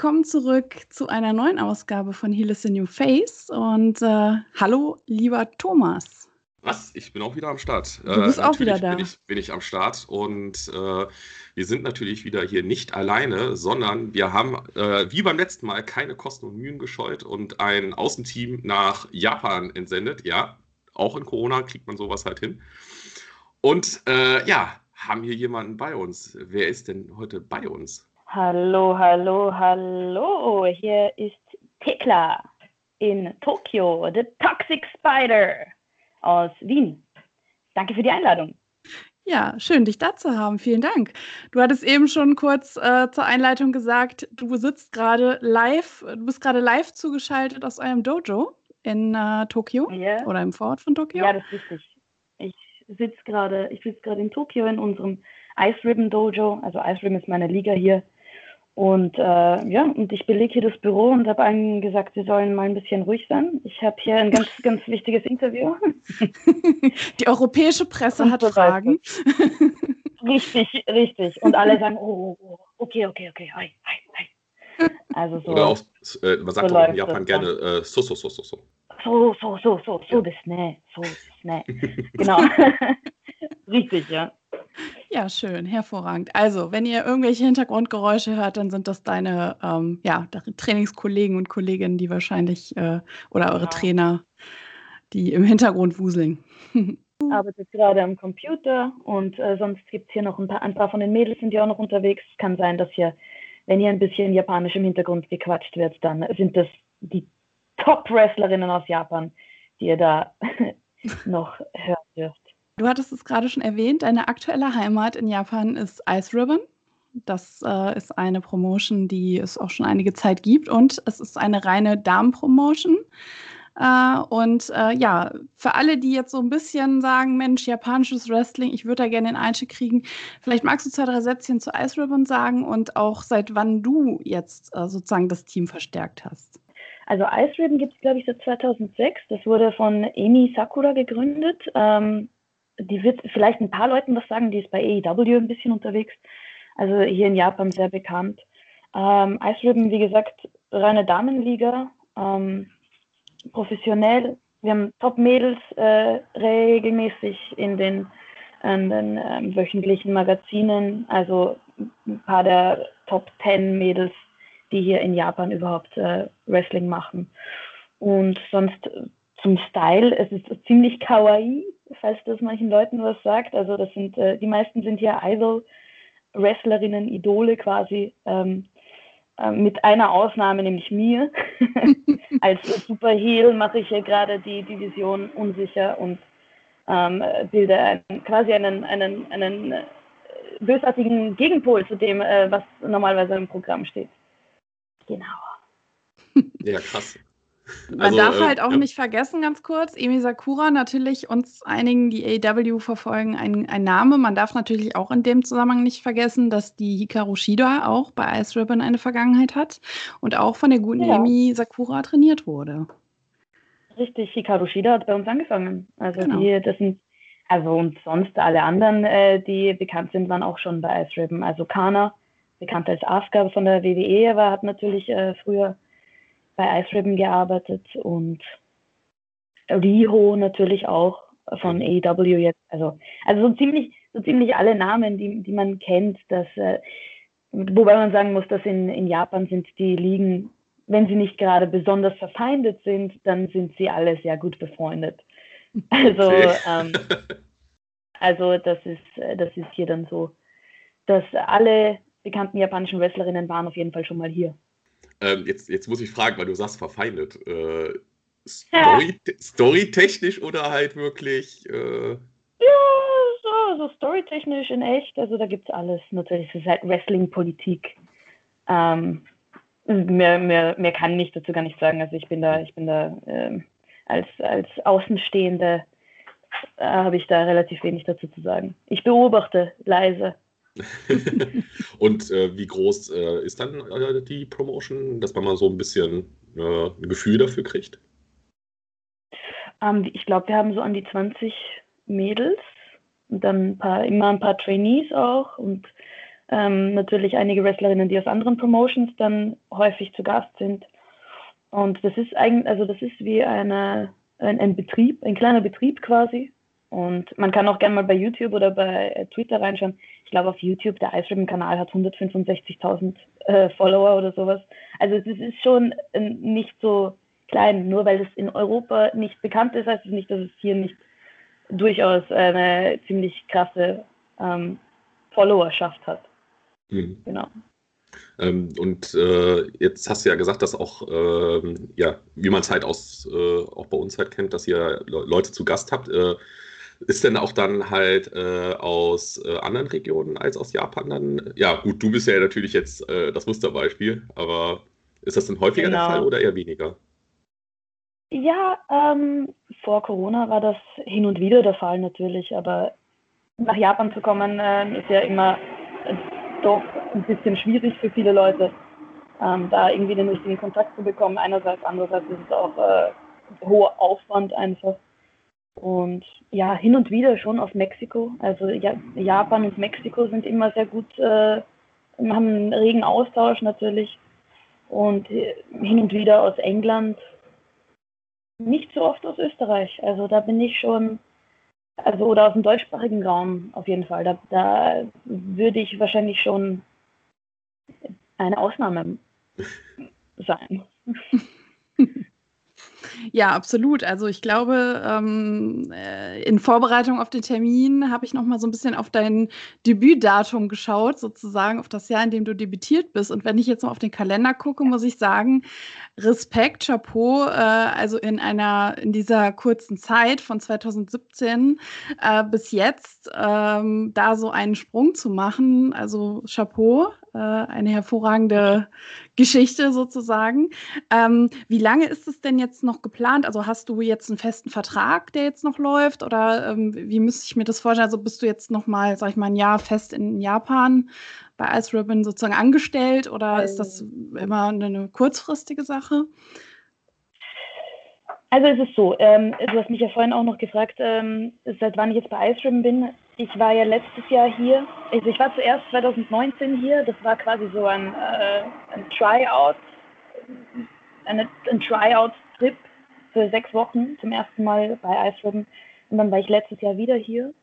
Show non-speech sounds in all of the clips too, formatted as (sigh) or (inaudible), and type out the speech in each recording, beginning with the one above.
willkommen zurück zu einer neuen Ausgabe von Heal is the New Face. Und äh, hallo, lieber Thomas. Was? Ich bin auch wieder am Start. Du bist äh, auch wieder da. Bin ich, bin ich am Start und äh, wir sind natürlich wieder hier nicht alleine, sondern wir haben äh, wie beim letzten Mal keine Kosten und Mühen gescheut und ein Außenteam nach Japan entsendet. Ja, auch in Corona kriegt man sowas halt hin. Und äh, ja, haben hier jemanden bei uns. Wer ist denn heute bei uns? Hallo, hallo, hallo. Hier ist Tekla in Tokio, the Toxic Spider aus Wien. Danke für die Einladung. Ja, schön, dich da zu haben. Vielen Dank. Du hattest eben schon kurz äh, zur Einleitung gesagt, du sitzt gerade live, du bist gerade live zugeschaltet aus einem Dojo in äh, Tokio yeah. oder im Vorort von Tokio. Ja, das ist richtig. Ich sitze gerade, ich sitze gerade in Tokio in unserem Ice Ribbon Dojo. Also Ice Ribbon ist meine Liga hier und äh, ja, und ich belege hier das Büro und habe allen gesagt, sie sollen mal ein bisschen ruhig sein. Ich habe hier ein ganz, (laughs) ganz wichtiges Interview. (laughs) Die europäische Presse und hat so Fragen. (laughs) Richtig, richtig. Und alle sagen, oh, oh, oh okay, okay, okay, hi, hi, hi. Also so. Oder auch, äh, man sagt so auch in Japan gerne äh, so, so, so, so, so. So, so, so, so, so, das ne, so, das ne. Genau. richtig, ja. Ja, schön, hervorragend. Also, wenn ihr irgendwelche Hintergrundgeräusche hört, dann sind das deine ähm, ja, Trainingskollegen und Kolleginnen, die wahrscheinlich äh, oder eure ja. Trainer, die im Hintergrund wuseln. Ich arbeite gerade am Computer und äh, sonst gibt es hier noch ein paar, ein paar von den Mädels sind ja auch noch unterwegs. Es kann sein, dass hier, wenn hier ein bisschen japanisch im Hintergrund gequatscht wird, dann sind das die Top-Wrestlerinnen aus Japan, die ihr da (laughs) noch dürft. Du hattest es gerade schon erwähnt, deine aktuelle Heimat in Japan ist Ice Ribbon. Das äh, ist eine Promotion, die es auch schon einige Zeit gibt und es ist eine reine Damen-Promotion. Äh, und äh, ja, für alle, die jetzt so ein bisschen sagen, Mensch, japanisches Wrestling, ich würde da gerne den Einstieg kriegen, vielleicht magst du zwei, drei Sätzchen zu Ice Ribbon sagen und auch seit wann du jetzt äh, sozusagen das Team verstärkt hast. Also Ice Ribbon gibt es, glaube ich, seit 2006. Das wurde von Emi Sakura gegründet. Ähm, die wird vielleicht ein paar Leuten was sagen, die ist bei AEW ein bisschen unterwegs, also hier in Japan sehr bekannt. Ähm, Ice Ribbon, wie gesagt, reine Damenliga, ähm, professionell. Wir haben Top-Mädels äh, regelmäßig in den, in den ähm, wöchentlichen Magazinen, also ein paar der Top 10 Mädels, die hier in Japan überhaupt äh, Wrestling machen. Und sonst zum Style, es ist ziemlich kawaii, falls das manchen Leuten was sagt. Also das sind, äh, die meisten sind hier Idol-Wrestlerinnen, Idole quasi, ähm, äh, mit einer Ausnahme, nämlich mir. (laughs) Als Superheel mache ich hier gerade die Division unsicher und ähm, bilde einen, quasi einen, einen, einen äh, bösartigen Gegenpol zu dem, äh, was normalerweise im Programm steht. Genau. Ja, krass. Man also, darf äh, halt auch ja. nicht vergessen, ganz kurz, Emi Sakura, natürlich uns einigen, die AEW verfolgen, ein, ein, Name. Man darf natürlich auch in dem Zusammenhang nicht vergessen, dass die Hikaru Shida auch bei Ice Ribbon eine Vergangenheit hat und auch von der guten ja. Emi Sakura trainiert wurde. Richtig, Hikaru Shida hat bei uns angefangen. Also genau. die, das sind, also und sonst alle anderen, äh, die bekannt sind, waren auch schon bei Ice Ribbon. Also Kana, bekannt als Asuka von der WWE, aber hat natürlich äh, früher bei Ice Ribbon gearbeitet und Riho natürlich auch von AEW jetzt. Also, also so ziemlich, so ziemlich alle Namen, die, die man kennt, dass, äh, wobei man sagen muss, dass in, in Japan sind die Ligen, wenn sie nicht gerade besonders verfeindet sind, dann sind sie alle sehr gut befreundet. (laughs) Also, okay. ähm, also das ist, das ist hier dann so, dass alle bekannten japanischen Wrestlerinnen waren auf jeden Fall schon mal hier. Ähm, jetzt, jetzt muss ich fragen, weil du sagst verfeindet. Äh, Story, ja. Storytechnisch oder halt wirklich. Äh... Ja, so, so storytechnisch in echt. Also da gibt es alles. Natürlich es ist halt Wrestling-Politik. Ähm, mehr, mehr, mehr kann ich dazu gar nicht sagen. Also ich bin da, ich bin da ähm, als, als Außenstehende äh, habe ich da relativ wenig dazu zu sagen. Ich beobachte leise. (laughs) und äh, wie groß äh, ist dann äh, die Promotion, dass man mal so ein bisschen äh, ein Gefühl dafür kriegt? Ähm, ich glaube, wir haben so an die 20 Mädels und dann ein paar, immer ein paar Trainees auch und Ähm, natürlich einige Wrestlerinnen, die aus anderen Promotions dann häufig zu Gast sind. Und das ist eigentlich, also das ist wie eine, ein, ein Betrieb, ein kleiner Betrieb quasi. Und man kann auch gerne mal bei YouTube oder bei Twitter reinschauen. Ich glaube, auf YouTube, der Ice Ribbon Kanal hat 165.000 äh, Follower oder sowas. Also es ist schon äh, nicht so klein. Nur weil es in Europa nicht bekannt ist, heißt es nicht, dass es hier nicht durchaus eine ziemlich krasse ähm, Followerschaft hat. Mhm. Genau. Ähm, und äh, jetzt hast du ja gesagt, dass auch, ähm, ja, wie man es halt aus, äh, auch bei uns halt kennt, dass ihr Leute zu Gast habt. Äh, ist denn auch dann halt äh, aus äh, anderen Regionen als aus Japan dann? Ja, gut, du bist ja natürlich jetzt äh, das Musterbeispiel, aber ist das denn häufiger genau. der Fall oder eher weniger? Ja, ähm, vor Corona war das hin und wieder der Fall natürlich, aber nach Japan zu kommen äh, ist ja immer äh, doch ein bisschen schwierig für viele Leute, ähm, da irgendwie den richtigen Kontakt zu bekommen. Einerseits, andererseits ist es auch äh, hoher Aufwand einfach. Und ja, hin und wieder schon auf Mexiko. Also ja, Japan und Mexiko sind immer sehr gut, äh, haben einen regen Austausch natürlich. Und äh, hin und wieder aus England nicht so oft aus Österreich. Also da bin ich schon, also oder aus dem deutschsprachigen Raum auf jeden Fall. Da, da würde ich wahrscheinlich schon eine Ausnahme sein. (laughs) Ja, absolut. Also ich glaube, ähm, äh, in Vorbereitung auf den Termin habe ich noch mal so ein bisschen auf dein Debütdatum geschaut, sozusagen auf das Jahr, in dem du debütiert bist. Und wenn ich jetzt mal auf den Kalender gucke, muss ich sagen, Respekt, Chapeau. Äh, also in einer in dieser kurzen Zeit von 2017 äh, bis jetzt ähm, da so einen Sprung zu machen. Also Chapeau äh, eine hervorragende Geschichte sozusagen. Ähm, wie lange ist es denn jetzt noch geplant? Also hast du jetzt einen festen Vertrag, der jetzt noch läuft? Oder ähm, wie müsste ich mir das vorstellen? Also bist du jetzt noch mal, sag ich mal, ein Jahr fest in Japan bei Ice Ribbon sozusagen angestellt? Oder ist das immer eine kurzfristige Sache? Also es ist so, ähm, du hast mich ja vorhin auch noch gefragt, ähm, seit wann ich jetzt bei Ice Ribbon bin. Ich war ja letztes Jahr hier. Also ich war zuerst 2019 hier. Das war quasi so ein, äh, ein Tryout, eine, ein Tryout-Trip für sechs Wochen zum ersten Mal bei Ice Ribbon. Und dann war ich letztes Jahr wieder hier.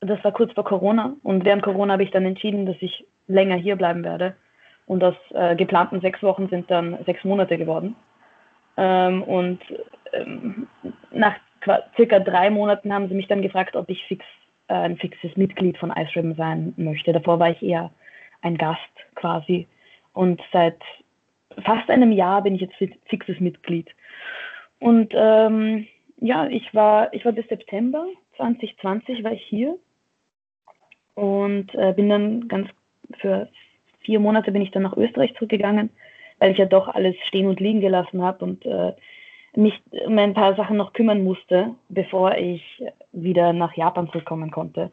Das war kurz vor Corona. Und während Corona habe ich dann entschieden, dass ich länger hier bleiben werde. Und aus äh, geplanten sechs Wochen sind dann sechs Monate geworden. Ähm, und ähm, nach circa drei Monaten haben sie mich dann gefragt, ob ich fix äh, ein fixes Mitglied von Ice Ribbon sein möchte. Davor war ich eher ein Gast quasi. Und seit fast einem Jahr bin ich jetzt fixes Mitglied. Und ähm, ja, ich war, ich war bis September 2020 war ich hier und äh, bin dann ganz für vier Monate bin ich dann nach Österreich zurückgegangen, weil ich ja doch alles stehen und liegen gelassen habe und äh, mich um ein paar Sachen noch kümmern musste, bevor ich wieder nach Japan zurückkommen konnte.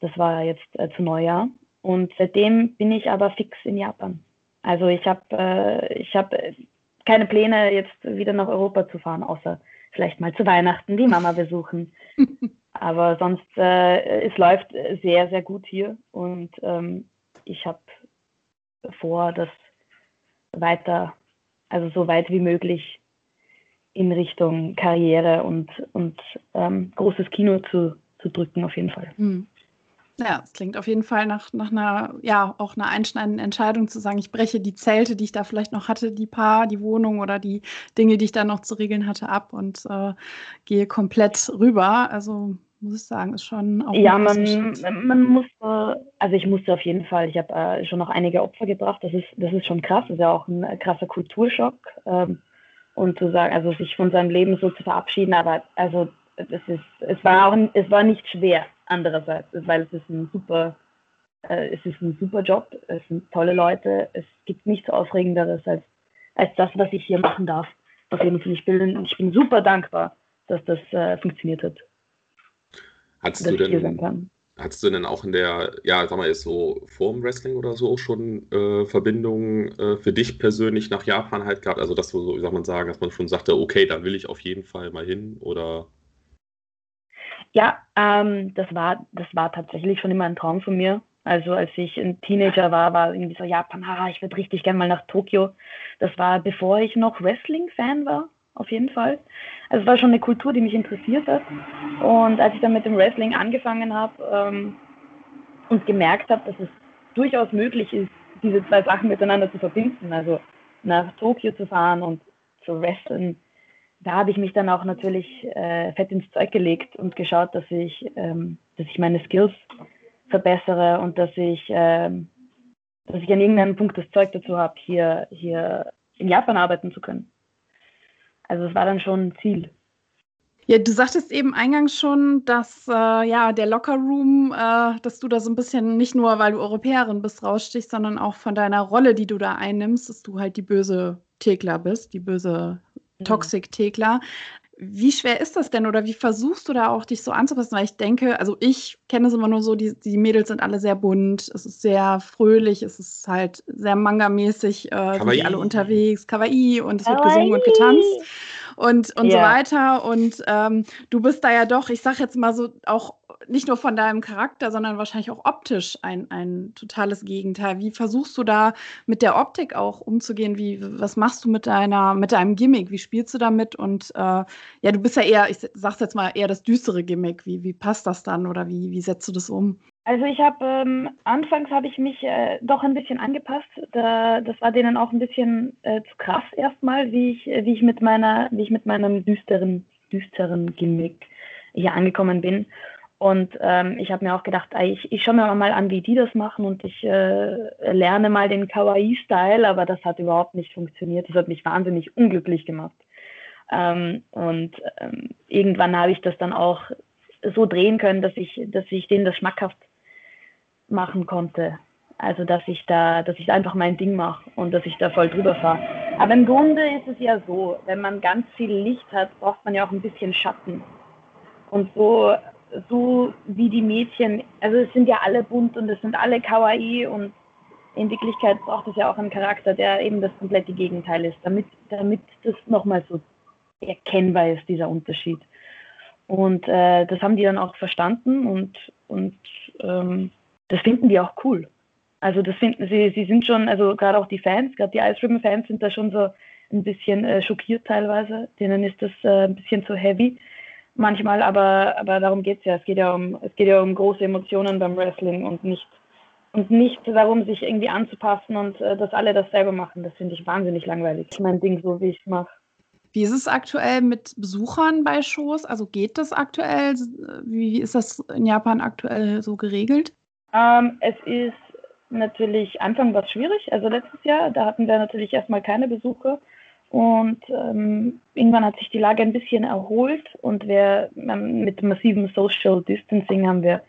Das war jetzt äh, zu Neujahr. Und seitdem bin ich aber fix in Japan. Also ich habe äh, ich hab keine Pläne, jetzt wieder nach Europa zu fahren, außer vielleicht mal zu Weihnachten die Mama besuchen. (laughs) aber sonst, äh, es läuft sehr, sehr gut hier. Und ähm, ich habe vor, das weiter, also so weit wie möglich in Richtung Karriere und, und ähm, großes Kino zu, zu drücken, auf jeden Fall. Mhm. Ja, es klingt auf jeden Fall nach, nach einer, ja, auch einer einschneidenden Entscheidung zu sagen, ich breche die Zelte, die ich da vielleicht noch hatte, die Paar, die Wohnung oder die Dinge, die ich da noch zu regeln hatte, ab und äh, gehe komplett rüber. Also muss ich sagen, ist schon auch. Ja, man, man musste, also ich musste auf jeden Fall, ich habe äh, schon noch einige Opfer gebracht, das ist, das ist schon krass, das ist ja auch ein krasser Kulturschock. Ähm, und zu sagen, also sich von seinem Leben so zu verabschieden, aber also es ist, es war auch, es war nicht schwer andererseits, weil es ist ein super, äh, es ist ein super Job, es sind tolle Leute, es gibt nichts Aufregenderes als, als das, was ich hier machen darf. Auf jeden Fall, ich bin, ich bin super dankbar, dass das äh, funktioniert hat. Hattest du denn, Hattest du denn auch in der, ja, sag mal, ist so vorm Wrestling oder so schon äh, Verbindungen äh, für dich persönlich nach Japan halt gehabt? Also, dass du so, wie soll man sagen, dass man schon sagte, okay, da will ich auf jeden Fall mal hin oder? Ja, ähm, das, war, das war tatsächlich schon immer ein Traum von mir. Also als ich ein Teenager war, war irgendwie so Japan, ah, ich würde richtig gerne mal nach Tokio. Das war bevor ich noch Wrestling-Fan war, auf jeden Fall. Also es war schon eine Kultur, die mich interessiert hat. Und als ich dann mit dem Wrestling angefangen habe ähm, und gemerkt habe, dass es durchaus möglich ist, diese zwei Sachen miteinander zu verbinden, also nach Tokio zu fahren und zu wresteln, da habe ich mich dann auch natürlich äh, fett ins Zeug gelegt und geschaut, dass ich, ähm, dass ich meine Skills verbessere und dass ich, ähm, dass ich an irgendeinem Punkt das Zeug dazu habe, hier, hier in Japan arbeiten zu können. Also es war dann schon ein Ziel. Ja, du sagtest eben eingangs schon, dass äh, ja der Lockerroom, äh, dass du da so ein bisschen nicht nur, weil du Europäerin bist, rausstichst, sondern auch von deiner Rolle, die du da einnimmst, dass du halt die böse Thekla bist, die böse mhm. Toxic-Thekla. Wie schwer ist das denn oder wie versuchst du da auch dich so anzupassen? Weil ich denke, also ich kenne es immer nur so, die, die Mädels sind alle sehr bunt, es ist sehr fröhlich, es ist halt sehr manga-mäßig, äh, sind die alle unterwegs, kawaii und es wird gesungen und getanzt und, und yeah. so weiter. Und ähm, du bist da ja doch, ich sag jetzt mal so, auch nicht nur von deinem Charakter, sondern wahrscheinlich auch optisch ein, ein totales Gegenteil. Wie versuchst du da mit der Optik auch umzugehen? Wie, was machst du mit deiner, mit deinem Gimmick? Wie spielst du damit? Und äh, ja, du bist ja eher, ich sag's jetzt mal, eher das düstere Gimmick. Wie, wie passt das dann oder wie, wie setzt du das um? Also ich habe ähm, anfangs habe ich mich äh, doch ein bisschen angepasst. Da, das war denen auch ein bisschen äh, zu krass erstmal, wie ich, wie ich mit meiner, wie ich mit meinem düsteren, düsteren Gimmick hier angekommen bin. Und ähm, ich habe mir auch gedacht, ich, ich schaue mir mal an, wie die das machen und ich äh, lerne mal den Kawaii-Style, aber das hat überhaupt nicht funktioniert. Das hat mich wahnsinnig unglücklich gemacht. Ähm, und ähm, irgendwann habe ich das dann auch so drehen können, dass ich, dass ich denen das schmackhaft machen konnte. Also dass ich da, dass ich einfach mein Ding mache und dass ich da voll drüber fahre. Aber im Grunde ist es ja so, wenn man ganz viel Licht hat, braucht man ja auch ein bisschen Schatten. Und so so wie die Mädchen, also es sind ja alle bunt und es sind alle kawaii und in Wirklichkeit braucht es ja auch einen Charakter, der eben das komplette Gegenteil ist, damit, damit das nochmal so erkennbar ist, dieser Unterschied. Und äh, das haben die dann auch verstanden und, und ähm, das finden die auch cool. Also das finden sie, sie sind schon, also gerade auch die Fans, gerade die Ice Ribbon Fans sind da schon so ein bisschen äh, schockiert teilweise. Denen ist das äh, ein bisschen zu heavy manchmal, aber, aber darum geht es ja. Es geht ja um, es geht ja um große Emotionen beim Wrestling und nicht, und nicht darum, sich irgendwie anzupassen und äh, dass alle das selber machen. Das finde ich wahnsinnig langweilig. Mein Ding so, wie ich es mache. Wie ist es aktuell mit Besuchern bei Shows? Also geht das aktuell? Wie ist das in Japan aktuell so geregelt? Ähm, es ist natürlich Anfang was schwierig. Also letztes Jahr, da hatten wir natürlich erstmal keine Besucher. Und ähm, irgendwann hat sich die Lage ein bisschen erholt und wir ähm, mit massivem Social Distancing haben wir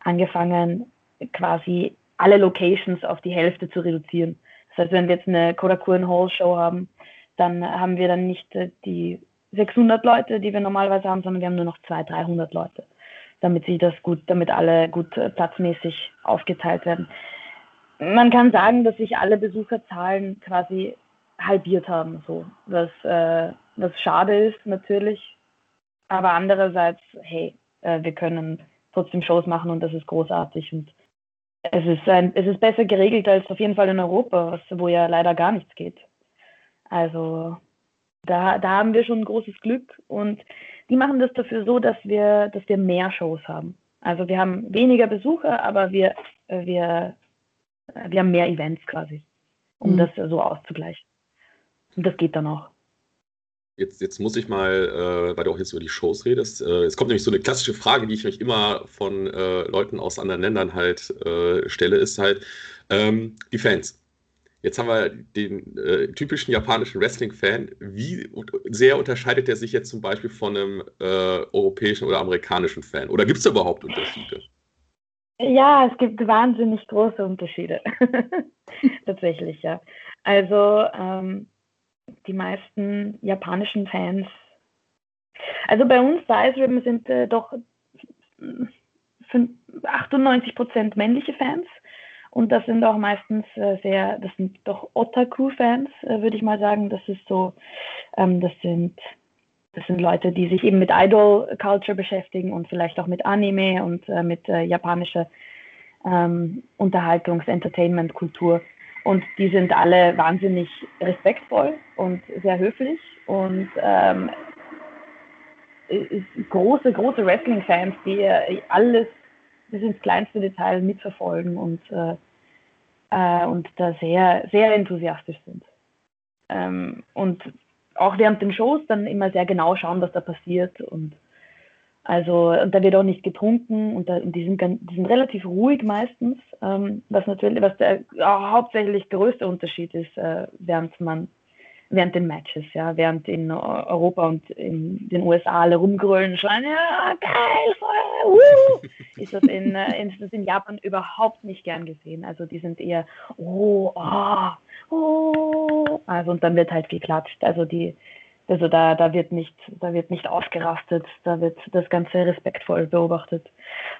angefangen, quasi alle Locations auf die Hälfte zu reduzieren. Das heißt, wenn wir jetzt eine Kodakuren Hall Show haben, dann haben wir dann nicht äh, die 600 Leute, die wir normalerweise haben, sondern wir haben nur noch 200, 300 Leute, damit sie das gut, damit alle gut äh, platzmäßig aufgeteilt werden. Man kann sagen, dass sich alle Besucherzahlen quasi halbiert haben, so was, äh, was schade ist natürlich. Aber andererseits, hey, äh, wir können trotzdem Shows machen und das ist großartig und es ist, ein, es ist besser geregelt als auf jeden Fall in Europa, wo ja leider gar nichts geht. Also da, da haben wir schon ein großes Glück und die machen das dafür so, dass wir, dass wir mehr Shows haben. Also wir haben weniger Besucher, aber wir, wir, wir haben mehr Events quasi, um mhm. das so auszugleichen. Und das geht dann auch. Jetzt, jetzt muss ich mal, äh, weil du auch jetzt über die Shows redest, äh, es kommt nämlich so eine klassische Frage, die ich mich immer von äh, Leuten aus anderen Ländern halt äh, stelle, ist halt ähm, die Fans. Jetzt haben wir den äh, typischen japanischen Wrestling-Fan. Wie sehr unterscheidet der sich jetzt zum Beispiel von einem äh, europäischen oder amerikanischen Fan? Oder gibt es da überhaupt Unterschiede? Ja, es gibt wahnsinnig große Unterschiede. (laughs) Tatsächlich, ja. Also ähm, die meisten japanischen Fans. Also bei uns Ice Ribbon sind äh, doch 98 Prozent männliche Fans und das sind auch meistens äh, sehr, das sind doch Otaku-Fans, äh, würde ich mal sagen. Das ist so, ähm, das sind das sind Leute, die sich eben mit Idol-Culture beschäftigen und vielleicht auch mit Anime und äh, mit äh, japanischer ähm, Unterhaltungs-Entertainment-Kultur. Und die sind alle wahnsinnig respektvoll und sehr höflich und ähm, große, große Wrestling-Fans, die alles bis ins kleinste Detail mitverfolgen und, äh, äh, und da sehr, sehr enthusiastisch sind. Ähm, und auch während den Shows dann immer sehr genau schauen, was da passiert und also, und da wird auch nicht getrunken und, da, und die, sind, die sind relativ ruhig meistens, ähm, was natürlich, was der ja, hauptsächlich größte Unterschied ist, äh, während man, während den Matches, ja, während in Europa und in den USA alle rumgrölen, schreien, ja, geil, voll, uh, ist das in, äh, (laughs) ist das in Japan überhaupt nicht gern gesehen. Also, die sind eher, oh, oh, oh, also, und dann wird halt geklatscht. Also, die, also da, da wird nicht, da wird nicht ausgerastet, da wird das Ganze respektvoll beobachtet.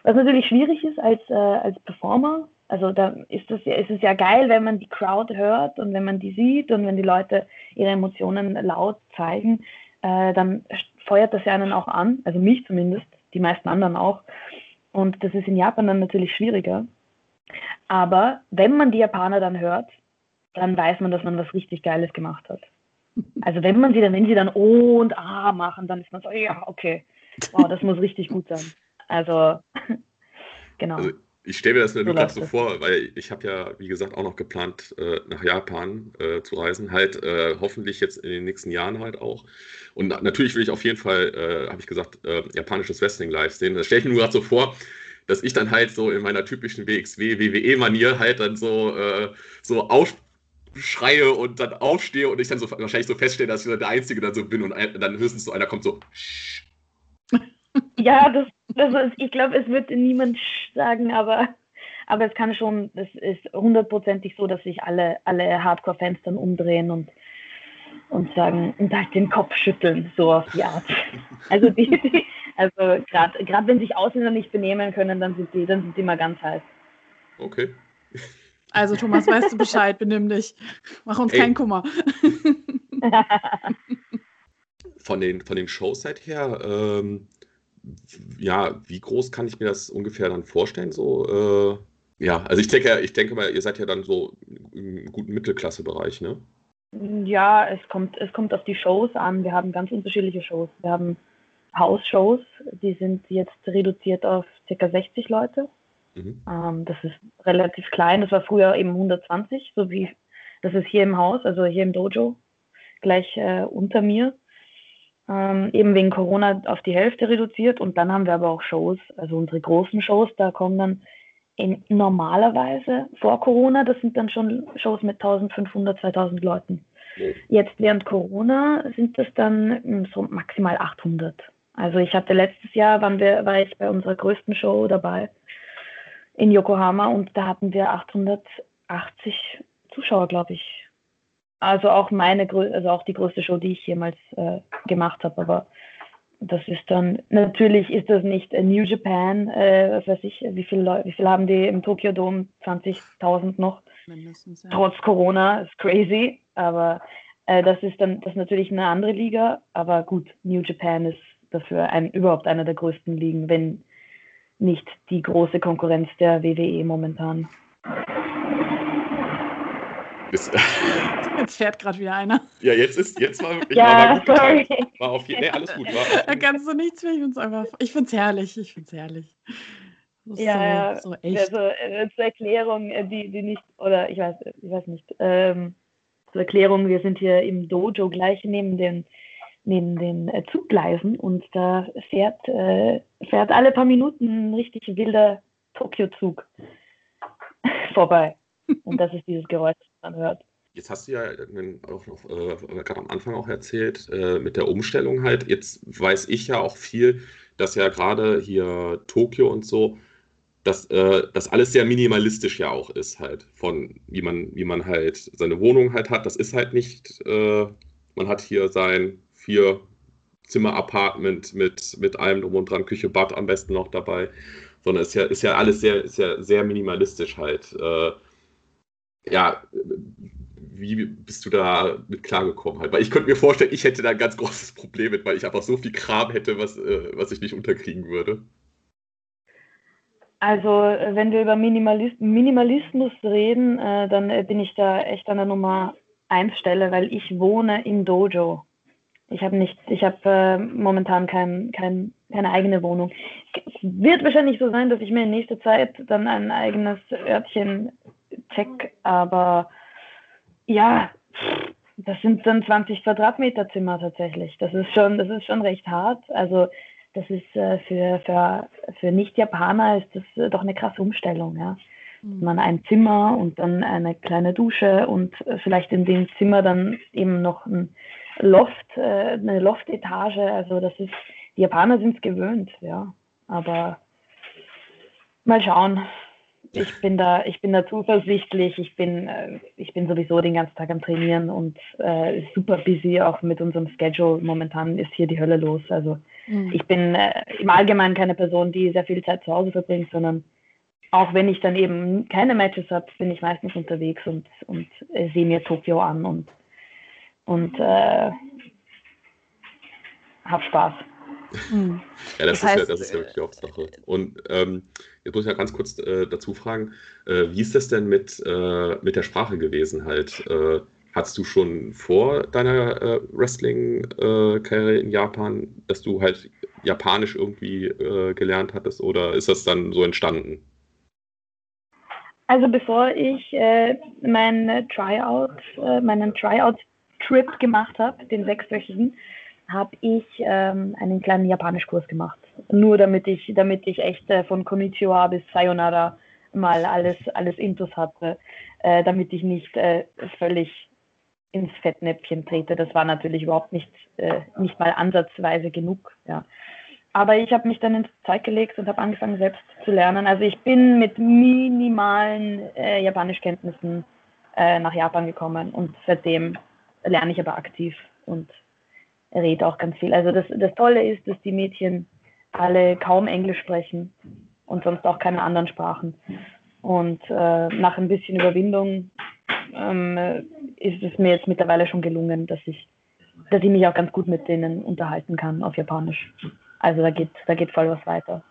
Was natürlich schwierig ist als, äh, als Performer, also da ist es, ist es ja geil, wenn man die Crowd hört und wenn man die sieht und wenn die Leute ihre Emotionen laut zeigen, äh, dann feuert das ja einen auch an, also mich zumindest, die meisten anderen auch. Und das ist in Japan dann natürlich schwieriger. Aber wenn man die Japaner dann hört, dann weiß man, dass man was richtig Geiles gemacht hat. Also wenn man sie dann, wenn sie dann O und A machen, dann ist man so, ja, okay, wow, das muss richtig gut sein. Also, (laughs) genau. Also ich stelle mir das nur so gerade so vor, weil ich habe ja, wie gesagt, auch noch geplant, äh, nach Japan äh, zu reisen, halt äh, hoffentlich jetzt in den nächsten Jahren halt auch. Und natürlich will ich auf jeden Fall, äh, habe ich gesagt, äh, japanisches Wrestling live sehen. Das stelle ich mir nur gerade so vor, dass ich dann halt so in meiner typischen WXW, WWE-Manier halt dann so, äh, so aus, schreie und dann aufstehe und ich dann so wahrscheinlich so feststelle, dass ich der Einzige dann so bin und dann höchstens so einer kommt so. (laughs) Ja, das, das ist, ich glaube, es wird niemand sagen, aber, aber es kann schon, es ist hundertprozentig so, dass sich alle, alle Hardcore-Fans dann umdrehen und, und sagen und halt den Kopf schütteln, so auf die Art. (laughs) Also die, die also gerade wenn sich Ausländer nicht benehmen können, dann sind die, dann sind die mal ganz heiß. Okay. Also Thomas, weißt du Bescheid, benimm dich. Mach uns Ey. keinen Kummer. (laughs) von den, von den Shows halt her, ähm, ja, wie groß kann ich mir das ungefähr dann vorstellen? So, äh, ja, also ich denke, ich denke mal, ihr seid ja dann so im guten Mittelklassebereich, ne? Ja, es kommt, es kommt auf die Shows an. Wir haben ganz unterschiedliche Shows. Wir haben House-Shows, die sind jetzt reduziert auf ca. 60 Leute. Mhm. Ähm, das ist relativ klein. Das war früher eben 120, so wie das ist hier im Haus, also hier im Dojo, gleich äh, unter mir. Ähm, eben wegen Corona auf die Hälfte reduziert. Und dann haben wir aber auch Shows, also unsere großen Shows, da kommen dann in, normalerweise vor Corona, das sind dann schon Shows mit 1500, 2000 Leuten. Jetzt während Corona sind das dann hm, so maximal 800. Also ich hatte letztes Jahr, waren wir, war ich bei unserer größten Show dabei in Yokohama und da hatten wir 880 Zuschauer, glaube ich. Also auch meine, also auch die größte Show, die ich jemals äh, gemacht habe. Aber das ist dann, natürlich ist das nicht New Japan, äh, was weiß ich, wie viele Leute, wie viel haben die im Tokyo Dome? 20.000 noch. Mindestens, ja. Trotz Corona, ist crazy. Aber äh, das ist dann, das ist natürlich eine andere Liga. Aber gut, New Japan ist dafür ein, überhaupt einer der größten Ligen, wenn nicht die große Konkurrenz der WWE momentan. (laughs) Jetzt fährt gerade wieder einer. Ja, jetzt ist, jetzt war wirklich ja, gut sorry. War auf, nee, alles gut. War da kannst du nichts mehr. Ich finde es einfach, ich finde es herrlich. Ich finde es herrlich. ja, so, so echt. Also, äh, zur Erklärung, äh, die, die nicht, oder ich weiß, ich weiß nicht, ähm, zur Erklärung, wir sind hier im Dojo gleich neben den neben den äh, Zuggleisen und da fährt, äh, fährt alle paar Minuten ein richtig wilder Tokio-Zug (laughs) vorbei. Und das ist dieses Geräusch, das man hört. Jetzt hast du ja auch noch äh, gerade am Anfang auch erzählt, äh, mit der Umstellung halt. Jetzt weiß ich ja auch viel, dass ja gerade hier Tokio und so, dass äh, das alles sehr minimalistisch ja auch ist halt. Von wie man, wie man halt seine Wohnung halt hat. Das ist halt nicht, äh, man hat hier sein vier Zimmer-Apartment mit, mit allem drum und dran, Küche, Bad am besten noch dabei. Sondern ist ja, ist ja alles sehr, ist ja sehr minimalistisch halt. Äh, ja, wie bist du da mit klargekommen halt? Weil ich könnte mir vorstellen, ich hätte da ein ganz großes Problem mit, weil ich einfach so viel Kram hätte, was, äh, was ich nicht unterkriegen würde. Also, wenn wir über Minimalist Minimalismus reden, äh, dann äh, bin ich da echt an der Nummer 1 Stelle, weil ich wohne im Dojo. Ich habe nicht, ich habe äh, momentan kein, kein, keine eigene Wohnung. Es wird wahrscheinlich so sein, dass ich mir in nächster Zeit dann ein eigenes Örtchen check, aber ja, das sind dann 20 Quadratmeter Zimmer tatsächlich. Das ist schon, das ist schon recht hart. Also das ist äh, für, für, für Nicht-Japaner ist das äh, doch eine krasse Umstellung, ja. Mhm. Man ein Zimmer und dann eine kleine Dusche und äh, vielleicht in dem Zimmer dann eben noch ein Loft, äh, eine Loftetage. Also das ist, die Japaner sind es gewöhnt, ja. Aber mal schauen. Ich bin da, ich bin da zuversichtlich. Ich bin, äh, ich bin sowieso den ganzen Tag am Trainieren und äh, super busy auch mit unserem Schedule. Momentan ist hier die Hölle los. Also Mhm. Ich bin äh, im Allgemeinen keine Person, die sehr viel Zeit zu Hause verbringt, sondern auch wenn ich dann eben keine Matches habe, bin ich meistens unterwegs und, und äh, sehe mir Tokio an und, und äh, habe Spaß. Mhm. Ja, das, das, heißt, ist ja, das ist ja wirklich Hauptsache. Und ähm, jetzt muss ich ja ganz kurz äh, dazu fragen, äh, wie ist das denn mit, äh, mit der Sprache gewesen halt? Äh, Hattest du schon vor deiner äh, Wrestling-Karriere äh, in Japan, dass du halt Japanisch irgendwie äh, gelernt hattest oder ist das dann so entstanden? Also bevor ich äh, mein Tryout, äh, meinen Tryout-Trip gemacht habe, den sechswöchigen, habe ich ähm, einen kleinen Japanischkurs gemacht. Nur damit ich, damit ich echt äh, von Konnichiwa bis Sayonara mal alles, alles Intus hatte, äh, damit ich nicht äh, völlig ins Fettnäpfchen trete. Das war natürlich überhaupt nicht, äh, nicht mal ansatzweise genug. Ja. Aber ich habe mich dann ins Zeug gelegt und habe angefangen, selbst zu lernen. Also ich bin mit minimalen äh, Japanischkenntnissen äh, nach Japan gekommen und seitdem lerne ich aber aktiv und rede auch ganz viel. Also das, das Tolle ist, dass die Mädchen alle kaum Englisch sprechen und sonst auch keine anderen Sprachen. Und äh, nach ein bisschen Überwindung ähm, ist es mir jetzt mittlerweile schon gelungen, dass ich, dass ich mich auch ganz gut mit denen unterhalten kann auf Japanisch. Also da geht, da geht voll was weiter.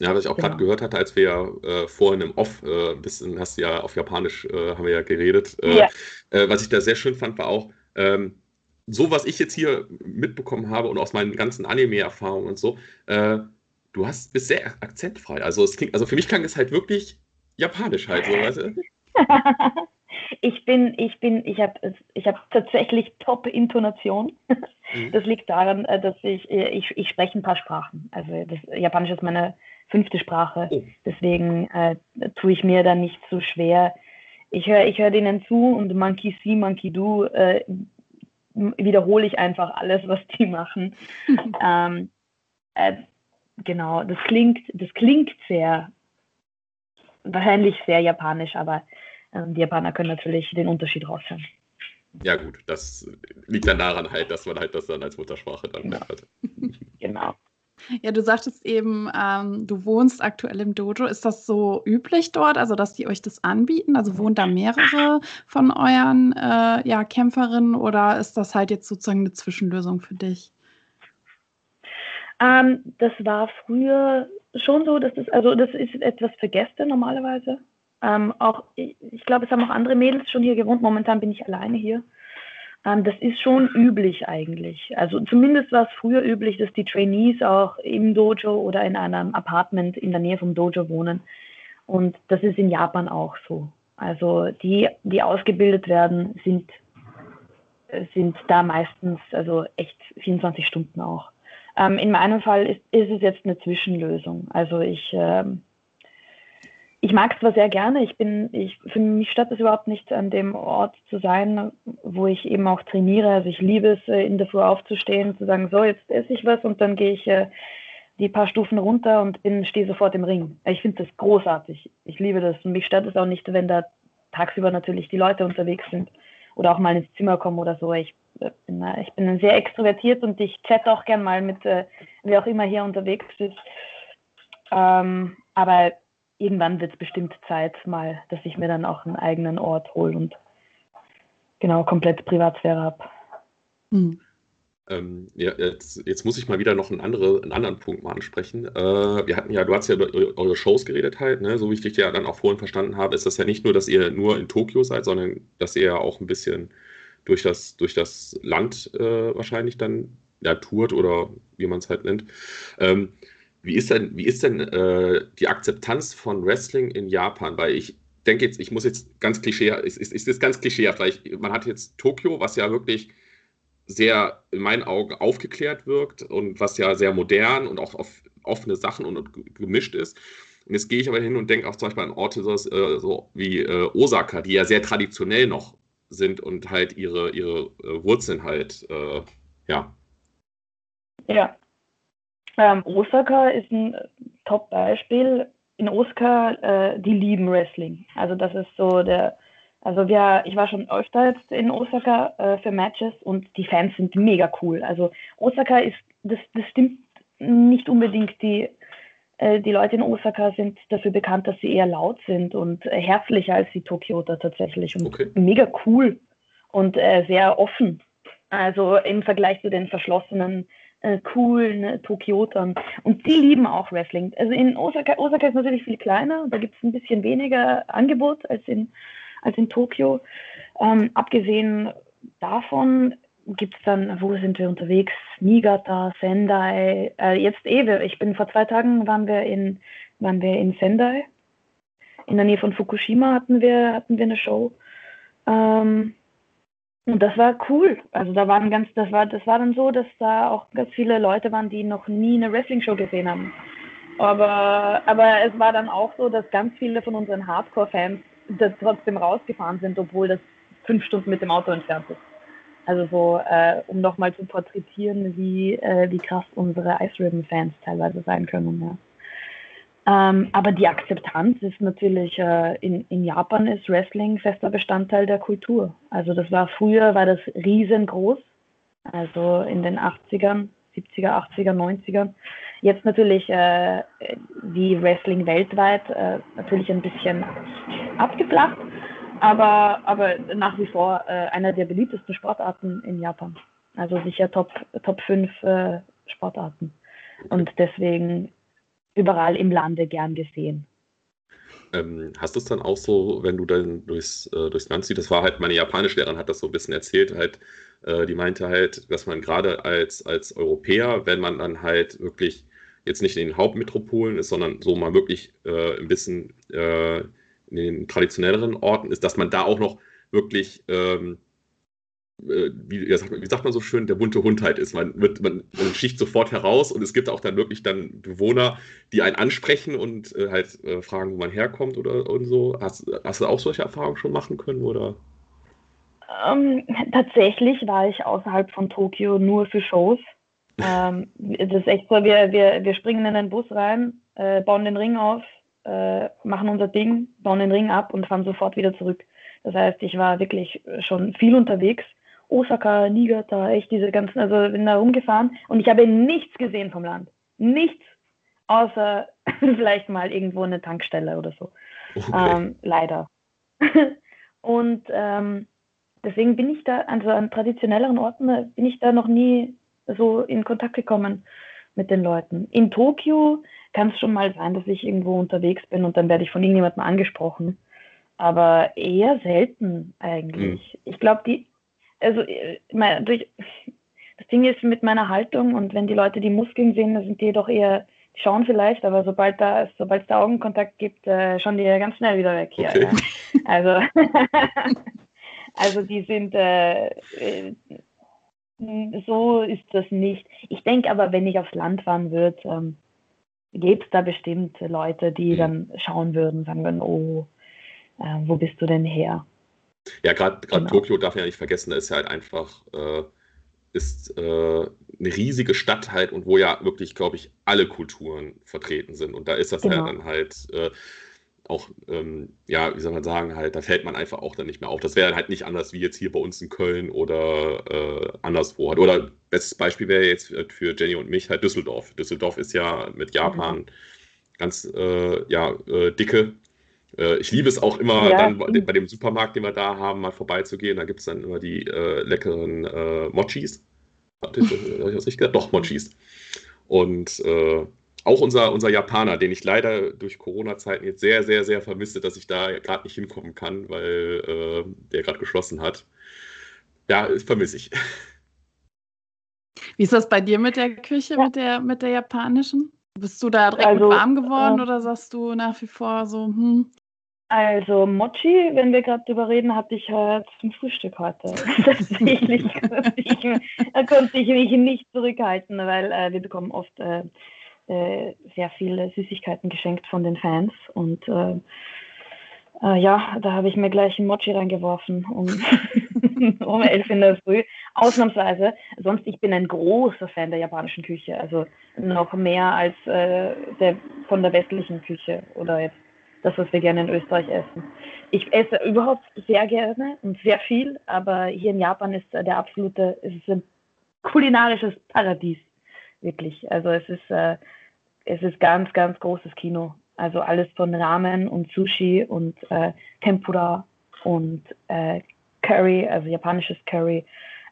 Ja, was ich auch genau. gerade gehört hatte, als wir ja äh, vorhin im Off, äh, bisschen hast du ja auf Japanisch, äh, haben wir ja geredet. Äh, ja. Äh, was ich da sehr schön fand, war auch, ähm, so was ich jetzt hier mitbekommen habe und aus meinen ganzen Anime-Erfahrungen und so, äh, du hast, bist sehr akzentfrei. Also es klingt, also für mich klang es halt wirklich japanisch halt so, weißt du? (laughs) ich bin, ich bin, ich habe ich hab tatsächlich Top-Intonation. Mhm. Das liegt daran, äh, dass ich, äh, ich, ich spreche ein paar Sprachen. Also das Japanisch ist meine fünfte Sprache. Oh. Deswegen äh, tue ich mir da nicht so schwer. Ich höre ich hör denen zu und Monkey See, Monkey Do äh, wiederhole ich einfach alles, was die machen. (laughs) ähm, äh, genau, das klingt, das klingt sehr, wahrscheinlich sehr japanisch, aber ähm, die Japaner können natürlich den Unterschied raushören. Ja gut, das liegt dann daran halt, dass man halt das dann als Muttersprache dann genau. hat. (laughs) genau. Ja, du sagtest eben, ähm, du wohnst aktuell im Dojo. Ist das so üblich dort, also dass die euch das anbieten? Also wohnen da mehrere von euren äh, ja, Kämpferinnen oder ist das halt jetzt sozusagen eine Zwischenlösung für dich? Ähm, das war früher schon so, dass das, also das ist etwas für Gäste normalerweise. Ähm, auch, ich, ich glaube, es haben auch andere Mädels schon hier gewohnt. Momentan bin ich alleine hier. Ähm, das ist schon üblich eigentlich. Also zumindest war es früher üblich, dass die Trainees auch im Dojo oder in einem Apartment in der Nähe vom Dojo wohnen. Und das ist in Japan auch so. Also die, die ausgebildet werden, sind, sind da meistens also echt 24 Stunden auch. Ähm, in meinem Fall ist, ist, es jetzt eine Zwischenlösung. Also ich ähm, ich mag es zwar sehr gerne, ich bin, ich, für mich stört es überhaupt nicht, an dem Ort zu sein, wo ich eben auch trainiere. Also ich liebe es, äh, in der Früh aufzustehen, zu sagen, so, jetzt esse ich was und dann gehe ich äh, die paar Stufen runter und stehe sofort im Ring. Ich finde das großartig. Ich liebe das. Und mich stört es auch nicht, wenn da tagsüber natürlich die Leute unterwegs sind oder auch mal ins Zimmer kommen oder so. Ich äh, bin, äh, ich bin sehr extrovertiert und ich chatte auch gern mal mit, wer auch immer hier unterwegs ist. Ähm, aber irgendwann wird es bestimmt Zeit mal, dass ich mir dann auch einen eigenen Ort hole und genau komplett Privatsphäre habe. Mhm. Ähm, ja, jetzt, jetzt, muss ich mal wieder noch einen, andere, einen anderen Punkt mal ansprechen. Äh, wir hatten ja, du hast ja über eure Shows geredet halt, ne? so wie ich dich ja dann auch vorhin verstanden habe, ist das ja nicht nur, dass ihr nur in Tokio seid, sondern dass ihr ja auch ein bisschen durch das, durch das Land äh, wahrscheinlich dann ja, tourt oder wie man es halt nennt. Ähm, wie ist denn, wie ist denn äh, die Akzeptanz von Wrestling in Japan? Weil ich denke jetzt, ich muss jetzt ganz klischee, ist, ist, ist ganz klischeehaft, weil ich, man hat jetzt Tokio, was ja wirklich sehr in meinen Augen aufgeklärt wirkt und was ja sehr modern und auch auf offene Sachen und, und gemischt ist. Und jetzt gehe ich aber hin und denke auch zum Beispiel an Orte äh, so wie äh, Osaka, die ja sehr traditionell noch sind und halt ihre, ihre äh, Wurzeln halt, äh, ja. Ja. Ähm, Osaka ist ein Top-Beispiel. In Osaka, äh, die lieben Wrestling. Also das ist so der, also wir, ich war schon öfter jetzt in Osaka äh, für Matches und die Fans sind mega cool. Also Osaka ist, das, das stimmt nicht unbedingt. Die, äh, die Leute in Osaka sind dafür bekannt, dass sie eher laut sind und äh, herzlicher als die Tokioter tatsächlich und okay. mega cool und äh, sehr offen. Also im Vergleich zu den verschlossenen, äh, coolen Tokiotern. Und die lieben auch Wrestling. Also in Osaka, Osaka ist natürlich viel kleiner, da gibt es ein bisschen weniger Angebot als in als in Tokio. Ähm, abgesehen davon gibt es dann, wo sind wir unterwegs? Niigata, Sendai. Äh, jetzt eh, ich bin vor zwei Tagen waren wir in, waren wir in Sendai. In der Nähe von Fukushima hatten wir, hatten wir eine Show. Ähm, und das war cool. Also da waren ganz, das war, das war dann so, dass da auch ganz viele Leute waren, die noch nie eine Wrestling-Show gesehen haben. Aber, aber es war dann auch so, dass ganz viele von unseren Hardcore-Fans trotzdem rausgefahren sind, obwohl das fünf Stunden mit dem Auto entfernt ist. Also so, äh, um nochmal zu porträtieren, wie, äh, wie krass unsere Ice Ribbon Fans teilweise sein können. Ja. Ähm, aber die Akzeptanz ist natürlich, äh, in, in Japan ist Wrestling fester Bestandteil der Kultur. Also das war früher, war das riesengroß, also in den 80ern, 70er, 80er, 90er. Jetzt natürlich äh, wie Wrestling weltweit äh, natürlich ein bisschen abgeflacht, aber, aber nach wie vor äh, einer der beliebtesten Sportarten in Japan. Also sicher Top, Top 5 äh, Sportarten. Und deswegen überall im Lande gern gesehen. Ähm, hast du es dann auch so, wenn du dann durchs, äh, durchs Land ziehst, das war halt, meine japanische Lehrerin hat das so ein bisschen erzählt, halt, äh, die meinte halt, dass man gerade als, als Europäer, wenn man dann halt wirklich jetzt nicht in den Hauptmetropolen ist, sondern so mal wirklich äh, ein bisschen äh, in den traditionelleren Orten ist, dass man da auch noch wirklich, ähm, äh, wie, wie, sagt man so schön, der bunte Hund halt ist. Man, wird, man, man sticht sofort heraus und es gibt auch dann wirklich dann Bewohner, die einen ansprechen und äh, halt äh, fragen, wo man herkommt oder und so. Hast, hast du auch solche Erfahrungen schon machen können oder? Ähm, tatsächlich war ich außerhalb von Tokio nur für Shows. (laughs) Ähm, das ist echt so, wir, wir, wir springen in den Bus rein, äh, bauen den Ring auf, äh, machen unser Ding, bauen den Ring ab und fahren sofort wieder zurück. Das heißt, ich war wirklich schon viel unterwegs. Osaka, Niigata, echt diese ganzen, also bin da rumgefahren und ich habe nichts gesehen vom Land. Nichts, außer (laughs) vielleicht mal irgendwo eine Tankstelle oder so. Okay. Ähm, leider. (laughs) und ähm, deswegen bin ich da, also an traditionelleren Orten äh, bin ich da noch nie so in Kontakt gekommen mit den Leuten. In Tokio kann es schon mal sein, dass ich irgendwo unterwegs bin und dann werde ich von irgendjemandem angesprochen. Aber eher selten eigentlich. Mhm. Ich glaube, die, also äh, mein, durch, das Ding ist mit meiner Haltung und wenn die Leute die Muskeln sehen, dann sind die doch eher, die schauen vielleicht, aber sobald da, sobald es da Augenkontakt gibt, äh, schauen die ja ganz schnell wieder weg hier. Okay. Ja. Also, (laughs) also die sind, äh, äh so ist das nicht. Ich denke aber, wenn ich aufs Land fahren würde, ähm, gäbe es da bestimmt Leute, die mhm. dann schauen würden, sagen würden, oh, äh, wo bist du denn her? Ja, gerade genau. Tokio darf man ja nicht vergessen, da ist ja halt einfach, äh, ist äh, eine riesige Stadt halt und wo ja wirklich, glaube ich, alle Kulturen vertreten sind. Und da ist das genau. ja dann halt äh, auch, ähm, ja, wie soll man sagen, halt, da fällt man einfach auch dann nicht mehr auf. Das wäre halt nicht anders wie jetzt hier bei uns in Köln oder äh, anderswo. Oder bestes Beispiel wäre jetzt für Jenny und mich halt Düsseldorf. Düsseldorf ist ja mit Japan mhm. ganz äh, ja, äh, dicke. Äh, ich liebe es auch immer, ja. dann bei, dem Supermarkt, den wir da haben, mal vorbeizugehen. Da gibt es dann immer die äh, leckeren äh, Mochis. Hatte ich, ich das richtig gesagt? Doch, Mochis. Und äh, auch unser, unser Japaner, den ich leider durch Corona-Zeiten jetzt sehr, sehr, sehr vermisse, dass ich da gerade nicht hinkommen kann, weil äh, der gerade geschlossen hat. Ja, vermisse ich. Wie ist das bei dir mit der Küche, ja. mit, der, mit der japanischen? Bist du da direkt also, warm geworden äh, oder sagst du nach wie vor so, hm? Also Mochi, wenn wir gerade drüber reden, hatte ich halt zum Frühstück heute. (laughs) Tatsächlich. da konnte ich mich nicht zurückhalten, weil äh, wir bekommen oft äh, äh, sehr viele Süßigkeiten geschenkt von den Fans. Und äh, äh, ja, da habe ich mir gleich ein Mochi reingeworfen um, (laughs) um elf in der Früh. Ausnahmsweise. Sonst, ich bin ein großer Fan der japanischen Küche. Also noch mehr als äh, der, von der westlichen Küche oder jetzt das, was wir gerne in Österreich essen. Ich esse überhaupt sehr gerne und sehr viel, aber hier in Japan ist der absolute, es ist ein kulinarisches Paradies, wirklich. Also es ist, äh, es ist ganz, ganz großes Kino. Also alles von Ramen und Sushi und äh, Tempura und äh, Curry, also japanisches Curry,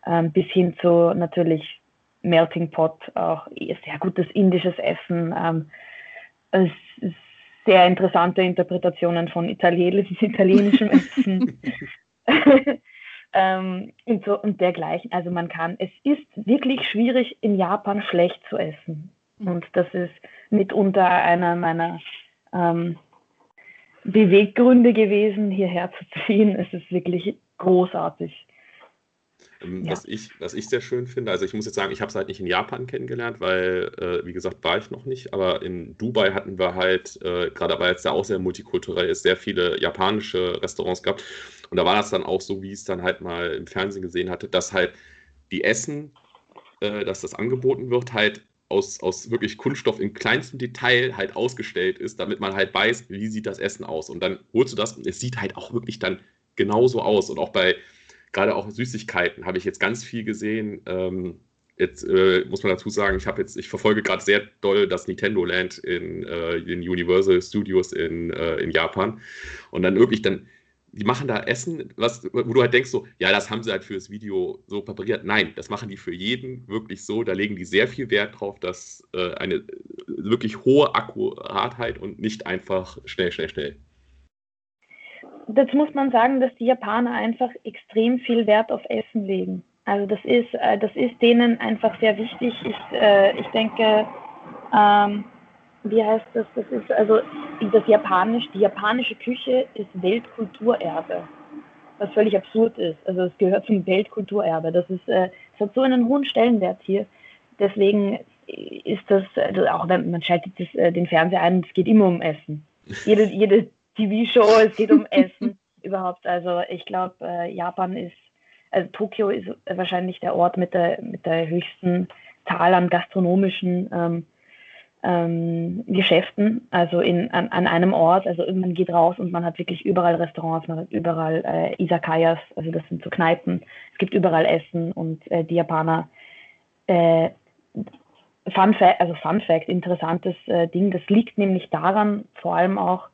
ähm, bis hin zu natürlich Melting Pot, auch sehr gutes indisches Essen. Ähm, es ist sehr interessante Interpretationen von Italienisch, (laughs) italienischem Essen. (laughs) ähm, und, so, und dergleichen. Also man kann, es ist wirklich schwierig, in Japan schlecht zu essen. Und das ist mitunter einer meiner ähm, Beweggründe gewesen, hierher zu ziehen. Es ist wirklich großartig. Ähm, ja. was, ich, was ich sehr schön finde, also ich muss jetzt sagen, ich habe es halt nicht in Japan kennengelernt, weil, äh, wie gesagt, war ich noch nicht, aber in Dubai hatten wir halt, äh, gerade weil es da auch sehr multikulturell ist, sehr viele japanische Restaurants gehabt. Und da war das dann auch so, wie ich es dann halt mal im Fernsehen gesehen hatte, dass halt die Essen, äh, dass das angeboten wird, halt aus, aus wirklich Kunststoff im kleinsten Detail halt ausgestellt ist, damit man halt weiß, wie sieht das Essen aus. Und dann holst du das und es sieht halt auch wirklich dann genauso aus. Und auch bei, gerade auch Süßigkeiten habe ich jetzt ganz viel gesehen. Ähm, jetzt äh, muss man dazu sagen, ich habe jetzt, ich verfolge gerade sehr doll das Nintendo Land in, äh, Universal Studios in, äh, in Japan. Und dann wirklich dann die machen da Essen, was, wo du halt denkst, so, ja, das haben sie halt für das Video so präpariert. Nein, das machen die für jeden wirklich so. Da legen die sehr viel Wert drauf, dass äh, eine wirklich hohe Akkuratheit und nicht einfach schnell, schnell, schnell. Dazu muss man sagen, dass die Japaner einfach extrem viel Wert auf Essen legen. Also das ist, äh, das ist denen einfach sehr wichtig. Ich, äh, ich denke, ähm, wie heißt das? Das ist also das Japanisch, die japanische Küche ist Weltkulturerbe, was völlig absurd ist. Also es gehört zum Weltkulturerbe. Das ist, äh, hat so einen hohen Stellenwert hier. Deswegen ist das, also auch wenn man schaltet das, äh, den Fernseher ein, es geht immer um Essen. Jede, jede TV-Show, es geht um (laughs) Essen überhaupt. Also ich glaube, äh, Japan ist, also Tokio ist wahrscheinlich der Ort mit der, mit der höchsten Zahl an gastronomischen ähm, ähm, Geschäften, also in, an, an, einem Ort. Also man geht raus und man hat wirklich überall Restaurants, man hat überall äh, Isakayas, also das sind so Kneipen. Es gibt überall Essen und äh, die Japaner. Äh, Fun Fact, also Fun Fact, interessantes äh, Ding, das liegt nämlich daran, vor allem auch,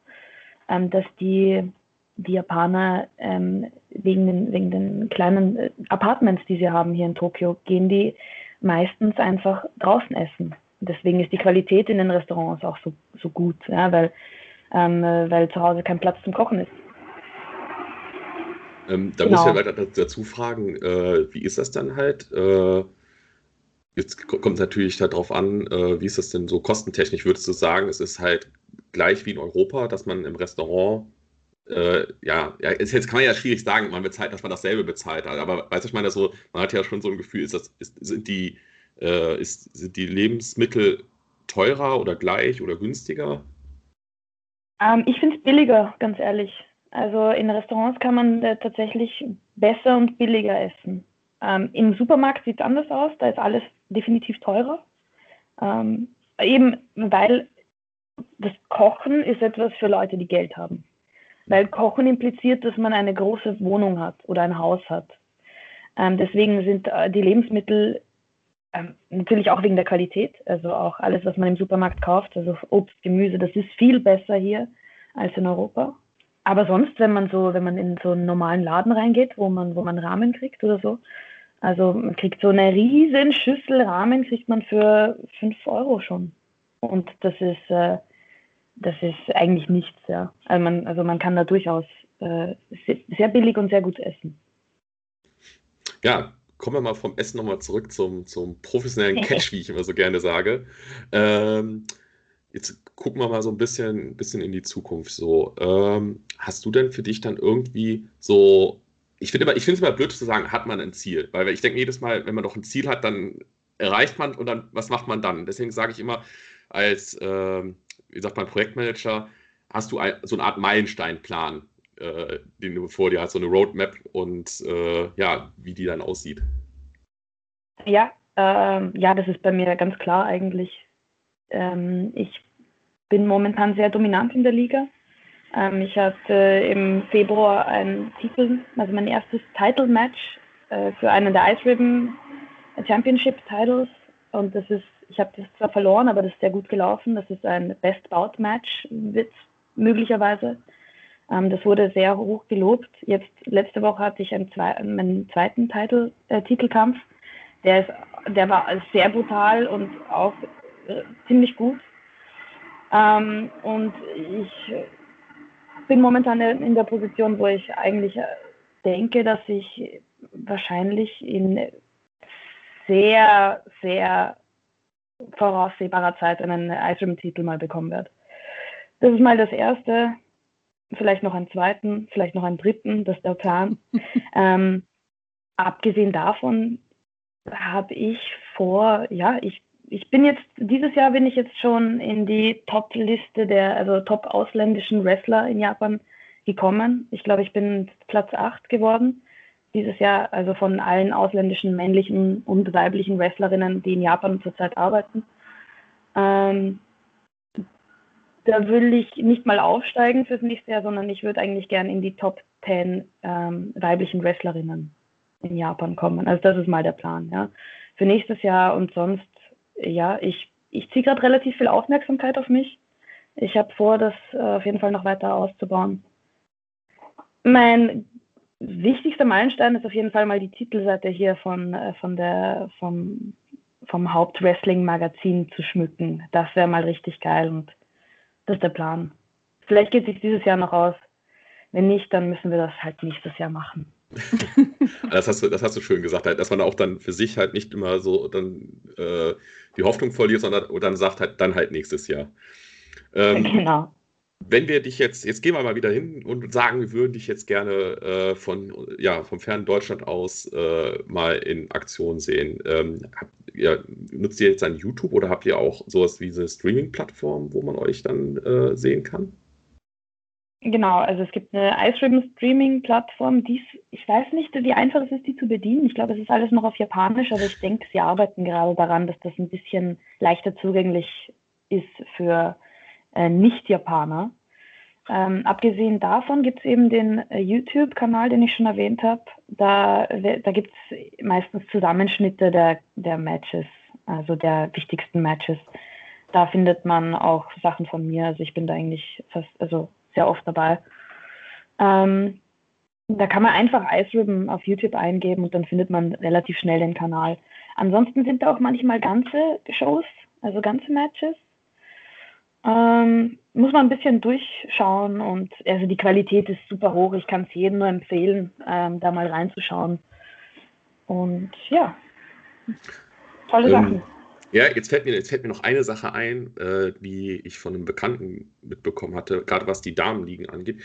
ähm, dass die, die Japaner ähm, wegen, den, wegen den kleinen äh, Apartments, die sie haben hier in Tokio, gehen die meistens einfach draußen essen deswegen ist die Qualität in den Restaurants auch so, so gut, ja, weil, ähm, weil zu Hause kein Platz zum Kochen ist. Ähm, da genau. muss ich ja weiter dazu fragen, äh, wie ist das dann halt? Äh, jetzt kommt natürlich darauf an, äh, wie ist das denn so kostentechnisch? Würdest du sagen, es ist halt gleich wie in Europa, dass man im Restaurant äh, ja, ja, jetzt kann man ja schwierig sagen, man bezahlt, dass man dasselbe bezahlt hat, aber weißt du, ich meine, so, man hat ja schon so ein Gefühl, ist das, ist, sind die äh, ist, sind die Lebensmittel teurer oder gleich oder günstiger? Ähm, ich finde es billiger, ganz ehrlich. Also in Restaurants kann man äh, tatsächlich besser und billiger essen. Ähm, Im Supermarkt sieht es anders aus, da ist alles definitiv teurer. Ähm, eben weil das Kochen ist etwas für Leute, die Geld haben. Weil Kochen impliziert, dass man eine große Wohnung hat oder ein Haus hat. Ähm, deswegen sind äh, die Lebensmittel ähm, natürlich auch wegen der Qualität, also auch alles, was man im Supermarkt kauft, also Obst, Gemüse, das ist viel besser hier als in Europa. Aber sonst, wenn man so, wenn man in so einen normalen Laden reingeht, wo man, wo man Rahmen kriegt oder so, Also man kriegt so eine riesen Schüssel Rahmen, kriegt man für 5 Euro schon. Und das ist, äh, das ist eigentlich nichts, ja. Also man, also man kann da durchaus äh, sehr billig und sehr gut essen. Ja, kommen wir mal vom Essen nochmal zurück zum, zum professionellen (laughs) Catch, wie ich immer so gerne sage. Ähm, jetzt gucken wir mal so ein bisschen, bisschen in die Zukunft. So, ähm, hast du denn für dich dann irgendwie so, ich finde ich finde es immer blöd zu sagen, hat man ein Ziel? Weil ich denke jedes Mal, wenn man doch ein Ziel hat, dann erreicht man und dann, was macht man dann? Deswegen sage ich immer, als, ähm, wie sagt man, Projektmanager, hast du ein, so eine Art Meilensteinplan, äh, den du vor dir hast, so eine Roadmap und äh, ja, wie die dann aussieht. Ja, ähm, ja, das ist bei mir ganz klar eigentlich. Ähm, ich bin momentan sehr dominant in der Liga. Ähm, ich hatte im Februar ein Titel, also mein erstes Title-Match äh, für einen der Ice Ribbon Championship Titles und das ist, ich habe das zwar verloren, aber das ist sehr gut gelaufen. Das ist ein Best Bout Match, wird möglicherweise. Ähm, das wurde sehr hoch gelobt. Jetzt letzte Woche hatte ich einen, zwei, meinen zweiten Titel, äh, Titelkampf. Der, ist, der war sehr brutal und auch äh, ziemlich gut. Ähm, und ich bin momentan in der Position, wo ich eigentlich äh, denke, dass ich wahrscheinlich in sehr, sehr voraussehbarer Zeit einen Ice-Rim-Titel mal bekommen werde. Das ist mal das Erste vielleicht noch einen zweiten, vielleicht noch einen dritten, das ist der Plan. (laughs) ähm, abgesehen davon habe ich vor, ja, ich, ich bin jetzt, dieses Jahr bin ich jetzt schon in die Top-Liste der, also top ausländischen Wrestler in Japan gekommen. Ich glaube, ich bin Platz 8 geworden dieses Jahr, also von allen ausländischen männlichen und weiblichen Wrestlerinnen, die in Japan zurzeit arbeiten. Ähm, da will ich nicht mal aufsteigen fürs nächste Jahr, sondern ich würde eigentlich gerne in die Top 10 ähm, weiblichen Wrestlerinnen in Japan kommen. Also das ist mal der Plan, ja. Für nächstes Jahr und sonst, ja, ich, ich ziehe gerade relativ viel Aufmerksamkeit auf mich. Ich habe vor, das äh, auf jeden Fall noch weiter auszubauen. Mein wichtigster Meilenstein ist auf jeden Fall mal die Titelseite hier von, äh, von der, vom, vom Hauptwrestling-Magazin zu schmücken. Das wäre mal richtig geil und das ist der Plan. Vielleicht geht sich dieses Jahr noch aus. Wenn nicht, dann müssen wir das halt nächstes Jahr machen. (laughs) das, hast du, das hast du schön gesagt, dass man auch dann für sich halt nicht immer so dann äh, die Hoffnung verliert, sondern dann sagt halt dann halt nächstes Jahr. Ähm, genau. Wenn wir dich jetzt, jetzt gehen wir mal wieder hin und sagen, wir würden dich jetzt gerne äh, von, ja, vom fernen Deutschland aus äh, mal in Aktion sehen. Ähm, habt, ja, nutzt ihr jetzt dann YouTube oder habt ihr auch sowas wie eine Streaming-Plattform, wo man euch dann äh, sehen kann? Genau, also es gibt eine iStream Streaming-Plattform, die ich weiß nicht, wie einfach es ist, die zu bedienen. Ich glaube, es ist alles noch auf Japanisch, aber ich denke, sie arbeiten gerade daran, dass das ein bisschen leichter zugänglich ist für äh, Nicht-Japaner. Ähm, abgesehen davon gibt es eben den äh, YouTube-Kanal, den ich schon erwähnt habe. Da, da gibt es meistens Zusammenschnitte der, der Matches, also der wichtigsten Matches. Da findet man auch Sachen von mir. Also ich bin da eigentlich fast, also sehr oft dabei. Ähm, da kann man einfach Ice Ribbon auf YouTube eingeben und dann findet man relativ schnell den Kanal. Ansonsten sind da auch manchmal ganze Shows, also ganze Matches. Ähm, muss man ein bisschen durchschauen und also die Qualität ist super hoch. Ich kann es jedem nur empfehlen, ähm, da mal reinzuschauen. Und ja, tolle ähm, Sachen. Ja, jetzt fällt, mir, jetzt fällt mir noch eine Sache ein, äh, die ich von einem Bekannten mitbekommen hatte, gerade was die Damenligen angeht.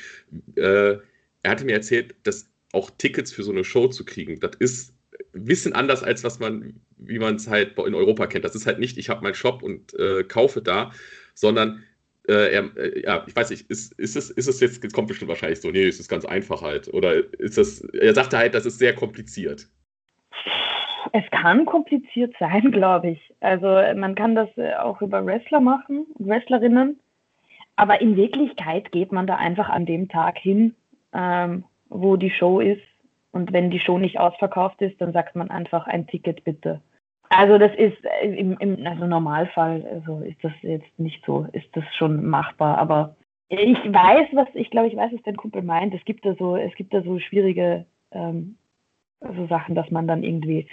Äh, er hatte mir erzählt, dass auch Tickets für so eine Show zu kriegen, das ist ein bisschen anders als was man, wie man es halt in Europa kennt. Das ist halt nicht, ich habe meinen Shop und äh, kaufe da, sondern äh, er, äh, ja, ich weiß nicht, ist, ist, es, ist es jetzt, jetzt kommt bestimmt wahrscheinlich so, nee, es ist ganz einfach halt. Oder ist das, er sagte halt, das ist sehr kompliziert. Es kann kompliziert sein, (laughs) glaube ich. Also man kann das äh, auch über Wrestler machen, Wrestlerinnen. Aber in Wirklichkeit geht man da einfach an dem Tag hin, ähm, wo die Show ist. Und wenn die Show nicht ausverkauft ist, dann sagt man einfach ein Ticket bitte. Also das ist äh, im, im also Normalfall, also ist das jetzt nicht so, ist das schon machbar. Aber ich weiß, was, ich glaube, ich weiß, was dein Kumpel meint. Es gibt da so, es gibt da so schwierige ähm, so Sachen, dass man dann irgendwie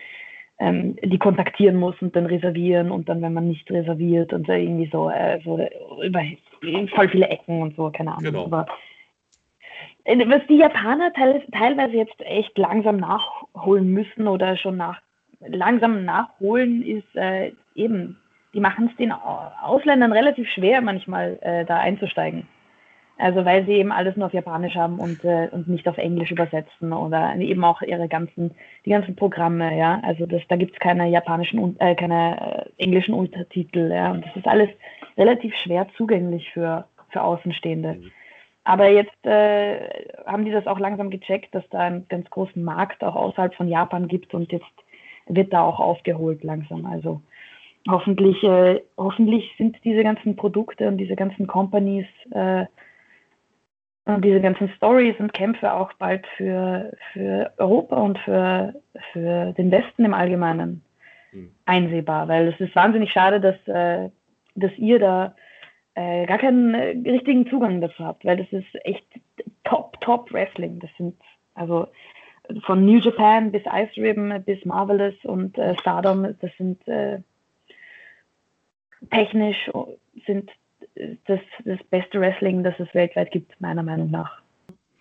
ähm, die kontaktieren muss und dann reservieren und dann, wenn man nicht reserviert und irgendwie so, äh, so über voll viele Ecken und so, keine Ahnung. Genau. Aber was die Japaner teil, teilweise jetzt echt langsam nachholen müssen oder schon nach, langsam nachholen, ist äh, eben, die machen es den Ausländern relativ schwer, manchmal äh, da einzusteigen. Also weil sie eben alles nur auf Japanisch haben und, äh, und nicht auf Englisch übersetzen oder eben auch ihre ganzen, die ganzen Programme, ja. Also das, da gibt es keine japanischen, äh, keine äh, englischen Untertitel, ja. Und das ist alles relativ schwer zugänglich für, für Außenstehende. Mhm. Aber jetzt äh, haben die das auch langsam gecheckt, dass da einen ganz großen Markt auch außerhalb von Japan gibt und jetzt wird da auch aufgeholt langsam. Also hoffentlich, äh, hoffentlich sind diese ganzen Produkte und diese ganzen Companies äh, und diese ganzen Stories und Kämpfe auch bald für, für Europa und für, für den Westen im Allgemeinen mhm. einsehbar, weil es ist wahnsinnig schade, dass, äh, dass ihr da äh, gar keinen äh, richtigen Zugang dazu habt, weil das ist echt top, top Wrestling. Das sind also von New Japan bis Ice Ribbon bis Marvelous und äh, Stardom, das sind äh, technisch sind das, das beste Wrestling, das es weltweit gibt, meiner Meinung nach.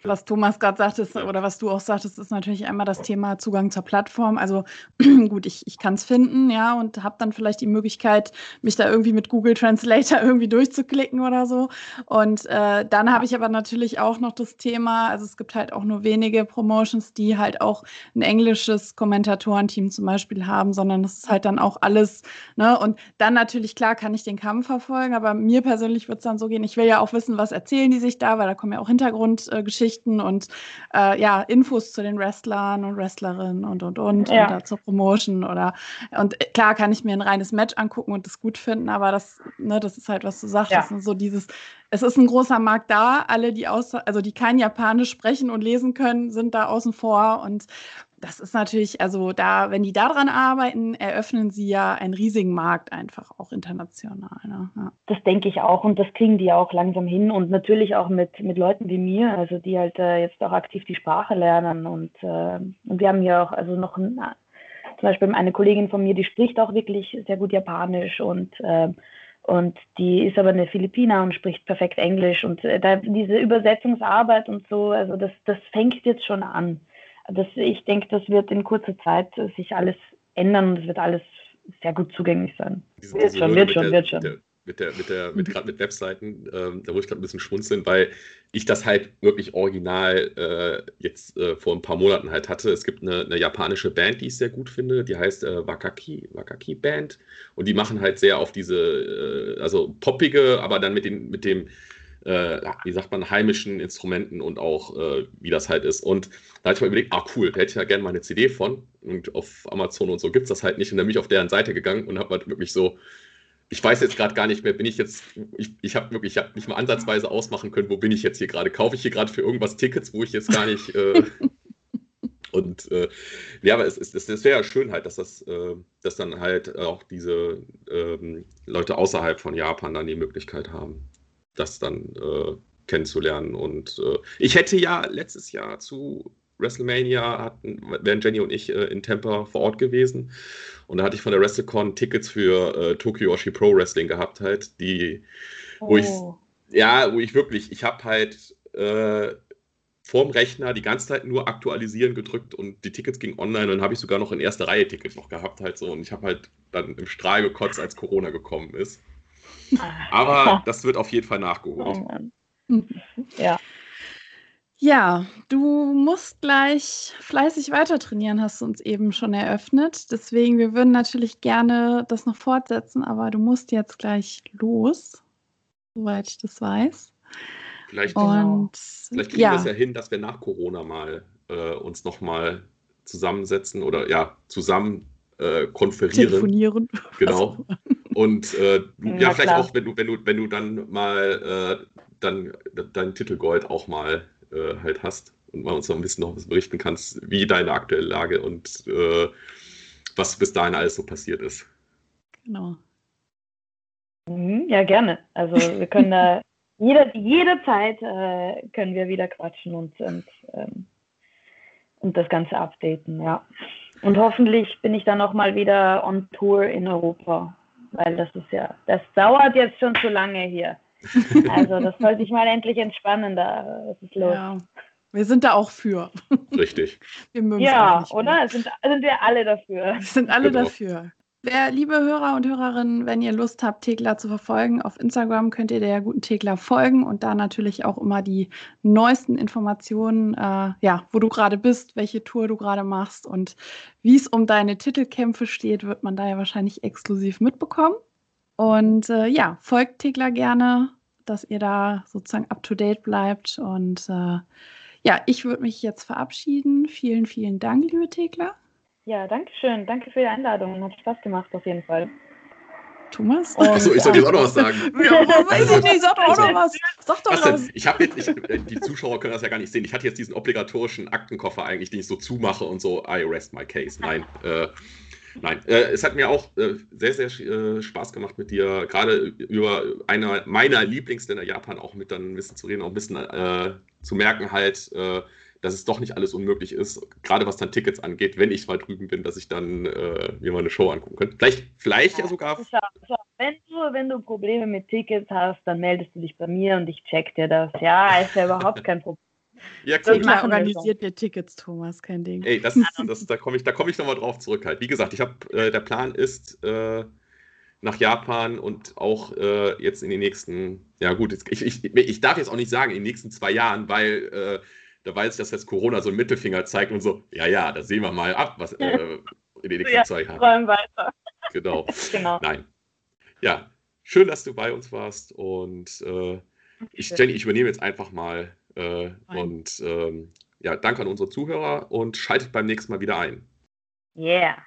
Was Thomas gerade sagtest oder was du auch sagtest, ist natürlich einmal das Thema Zugang zur Plattform. Also (clears throat) gut, ich, ich kann es finden, ja, und habe dann vielleicht die Möglichkeit, mich da irgendwie mit Google Translator (laughs) irgendwie durchzuklicken oder so. Und äh, dann habe ich aber natürlich auch noch das Thema, also es gibt halt auch nur wenige Promotions, die halt auch ein englisches Kommentatorenteam zum Beispiel haben, sondern das ist halt dann auch alles, ne? Und dann natürlich, klar, kann ich den Kampf verfolgen, aber mir persönlich wird es dann so gehen, ich will ja auch wissen, was erzählen die sich da, weil da kommen ja auch Hintergrundgeschichten. Äh, Geschichten und äh, ja, Infos zu den Wrestlern und Wrestlerinnen und und und ja. oder zur Promotion oder und äh, klar kann ich mir ein reines Match angucken und das gut finden, aber das, ne, das ist halt, was du sagst, ja. so dieses, es ist ein großer Markt da, alle, die außer, also die kein Japanisch sprechen und lesen können, sind da außen vor und das ist natürlich, also da, wenn die daran arbeiten, eröffnen sie ja einen riesigen Markt einfach auch international. Ne? Ja. Das denke ich auch und das kriegen die auch langsam hin und natürlich auch mit, mit Leuten wie mir, also die halt äh, jetzt auch aktiv die Sprache lernen und, äh, und wir haben ja auch also noch ein, zum Beispiel eine Kollegin von mir, die spricht auch wirklich sehr gut Japanisch und äh, und die ist aber eine Philippiner und spricht perfekt Englisch und äh, da, diese Übersetzungsarbeit und so, also das, das fängt jetzt schon an das, ich denke, das wird in kurzer Zeit sich alles ändern und es wird alles sehr gut zugänglich sein. Diese, wird, schon, wird, schon, wird schon, der, mit der, mit der, mit gerade mit Webseiten, ähm, da muss ich gerade ein bisschen schmunzeln, weil ich das halt wirklich original äh, jetzt äh, vor ein paar Monaten halt hatte. Es gibt eine, eine, japanische Band, die ich sehr gut finde, die heißt äh, Wakaki, Wakaki Band und die machen halt sehr auf diese, äh, also poppige, aber dann mit, den, mit dem äh, wie sagt man, heimischen Instrumenten und auch äh, wie das halt ist. Und da hatte ich mal überlegt, ah cool, da hätte ich ja gerne mal eine CD von. Und auf Amazon und so gibt es das halt nicht. Und dann bin ich auf deren Seite gegangen und habe halt wirklich so, ich weiß jetzt gerade gar nicht mehr, bin ich jetzt, ich, ich habe wirklich, ich habe nicht mal ansatzweise ausmachen können, wo bin ich jetzt hier gerade? Kaufe ich hier gerade für irgendwas Tickets, wo ich jetzt gar nicht. Äh, (laughs) und äh, ja, aber es, es, es wäre ja schön halt, dass das, äh, dass dann halt auch diese ähm, Leute außerhalb von Japan dann die Möglichkeit haben das dann äh, kennenzulernen. Und äh, ich hätte ja letztes Jahr zu WrestleMania, hatten, wären Jenny und ich äh, in Tampa vor Ort gewesen. Und da hatte ich von der WrestleCon Tickets für äh, Tokyo Oshi Pro Wrestling gehabt, halt, die, oh. wo ich, ja, wo ich wirklich, ich habe halt äh, vorm Rechner die ganze Zeit nur aktualisieren gedrückt und die Tickets gingen online und dann habe ich sogar noch in erster Reihe Tickets noch gehabt halt so und ich habe halt dann im Strahl gekotzt, als Corona gekommen ist. Aber das wird auf jeden Fall nachgeholt. Oh (laughs) ja. Ja, du musst gleich fleißig weiter trainieren, hast du uns eben schon eröffnet. Deswegen, wir würden natürlich gerne das noch fortsetzen, aber du musst jetzt gleich los, soweit ich das weiß. Vielleicht, Und, vielleicht kriegen ja. wir es ja hin, dass wir nach Corona mal äh, uns nochmal zusammensetzen oder ja, zusammen äh, konferieren. Telefonieren. Genau. (laughs) Und äh, ja, ja, vielleicht klar. auch, wenn du, wenn du, wenn du dann mal äh, dann dein Titelgold auch mal äh, halt hast und mal uns noch ein bisschen noch was berichten kannst, wie deine aktuelle Lage und äh, was bis dahin alles so passiert ist. Genau. Mhm, ja, gerne. Also wir können da (laughs) jede, jederzeit äh, können wir wieder quatschen und, und ähm, und das Ganze updaten, ja. Und hoffentlich bin ich dann auch mal wieder on Tour in Europa, weil das ist ja, das dauert jetzt schon zu lange hier. (laughs) Also das sollte ich mal endlich entspannen, da ist es los. Ja. Wir sind da auch für. Richtig. ja, oder? Sind, sind wir alle dafür. Wir sind alle genau. dafür. Wer, liebe Hörer und Hörerinnen, wenn ihr Lust habt, Tegler zu verfolgen, auf Instagram könnt ihr der guten Tegler folgen und da natürlich auch immer die neuesten Informationen, äh, ja, wo du gerade bist, welche Tour du gerade machst und wie es um deine Titelkämpfe steht, wird man da ja wahrscheinlich exklusiv mitbekommen. Und äh, ja, folgt Tegler gerne, dass ihr da sozusagen up to date bleibt. Und äh, ja, ich würde mich jetzt verabschieden. Vielen, vielen Dank, liebe Tegler. Ja, danke schön. Danke für die Einladung. Hat Spaß gemacht auf jeden Fall. Thomas? Achso, ich soll jetzt auch noch was sagen. (laughs) ja, weiß ich nicht, sag doch auch noch was. Sag doch was. Denn? Ich habe jetzt, ich, äh, die Zuschauer können das ja gar nicht sehen. Ich hatte jetzt diesen obligatorischen Aktenkoffer eigentlich, den ich so zumache und so, I rest my case. Nein, äh, nein. Äh, es hat mir auch äh, sehr, sehr äh, Spaß gemacht mit dir, gerade über einer meiner Lieblingsländer Japan auch mit dann ein bisschen zu reden, auch ein bisschen äh, zu merken halt, dass es doch nicht alles unmöglich ist, gerade was dann Tickets angeht, wenn ich mal drüben bin, dass ich dann äh, mir mal eine Show angucken könnte. Vielleicht, vielleicht ja, ja sogar. Schau, schau. Wenn, du, wenn du Probleme mit Tickets hast, dann meldest du dich bei mir und ich check dir das. Ja, ist ja überhaupt kein Problem. (laughs) Ja, cool. Ich organisiert mir Tickets, Thomas, kein Ding. Ey, das, (laughs) das, da komme ich, komm ich nochmal drauf zurück halt. Wie gesagt, ich habe, äh, der Plan ist, äh, nach Japan und auch äh, jetzt in den nächsten, ja gut, ich, ich, ich darf jetzt auch nicht sagen, in den nächsten zwei Jahren, weil äh, da weiß ich, dass jetzt Corona so einen Mittelfinger zeigt und so, ja, ja, da sehen wir mal ab, was äh, in den nächsten ja, zwei Jahren. weiter. Genau. (laughs) genau. Nein. Ja, schön, dass du bei uns warst und äh, ich, Jenny, ich übernehme jetzt einfach mal äh, und ähm, ja, danke an unsere Zuhörer und schaltet beim nächsten Mal wieder ein. Yeah.